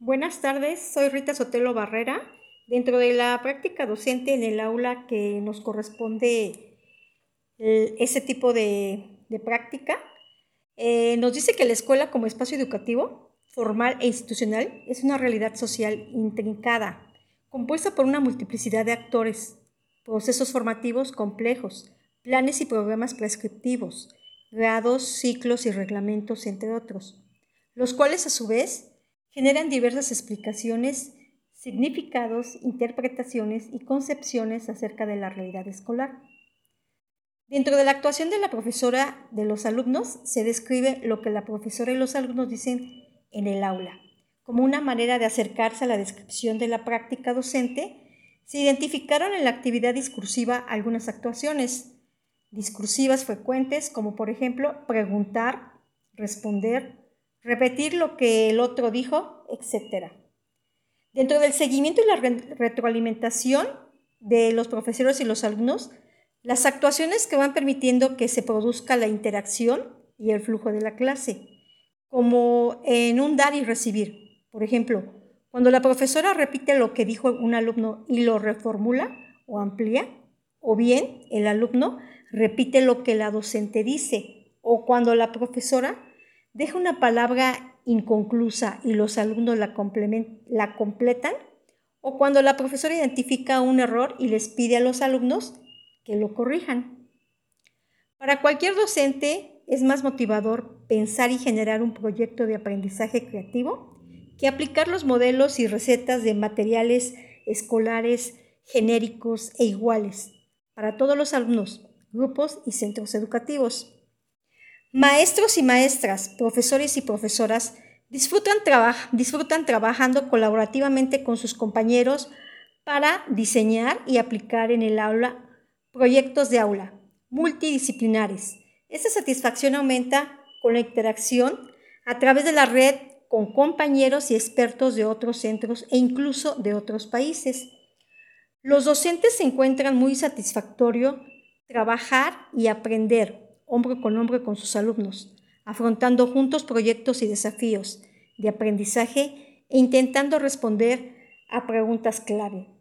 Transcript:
Buenas tardes, soy Rita Sotelo Barrera. Dentro de la práctica docente en el aula que nos corresponde eh, ese tipo de, práctica, eh, nos dice que la escuela como espacio educativo, formal e institucional es una realidad social intrincada, compuesta por una multiplicidad de actores, procesos formativos complejos, planes y programas prescriptivos, grados, ciclos y reglamentos, entre otros, los cuales a su vez generan diversas explicaciones, significados, interpretaciones y concepciones acerca de la realidad escolar. Dentro de la actuación de la profesora de los alumnos se describe lo que la profesora y los alumnos dicen en el aula. Como una manera de acercarse a la descripción de la práctica docente, se identificaron en la actividad discursiva algunas actuaciones discursivas frecuentes, como por ejemplo preguntar, responder, repetir lo que el otro dijo, etc. Dentro del seguimiento y la retroalimentación de los profesores y los alumnos, las actuaciones que van permitiendo que se produzca la interacción y el flujo de la clase, como en un dar y recibir. Por ejemplo, cuando la profesora repite lo que dijo un alumno y lo reformula o amplía, o bien el alumno repite lo que la docente dice, o cuando la profesora deja una palabra inconclusa y los alumnos la, la completan, o cuando la profesora identifica un error y les pide a los alumnos que lo corrijan. Para cualquier docente es más motivador pensar y generar un proyecto de aprendizaje creativo que aplicar los modelos y recetas de materiales escolares genéricos e iguales para todos los alumnos, grupos y centros educativos. Maestros y maestras, profesores y profesoras disfrutan, trabajando colaborativamente con sus compañeros para diseñar y aplicar en el aula proyectos de aula multidisciplinares. Esta satisfacción aumenta con la interacción a través de la red con compañeros y expertos de otros centros e incluso de otros países. Los docentes se encuentran muy satisfactorio trabajar y aprender hombro con hombro con sus alumnos, afrontando juntos proyectos y desafíos de aprendizaje e intentando responder a preguntas clave.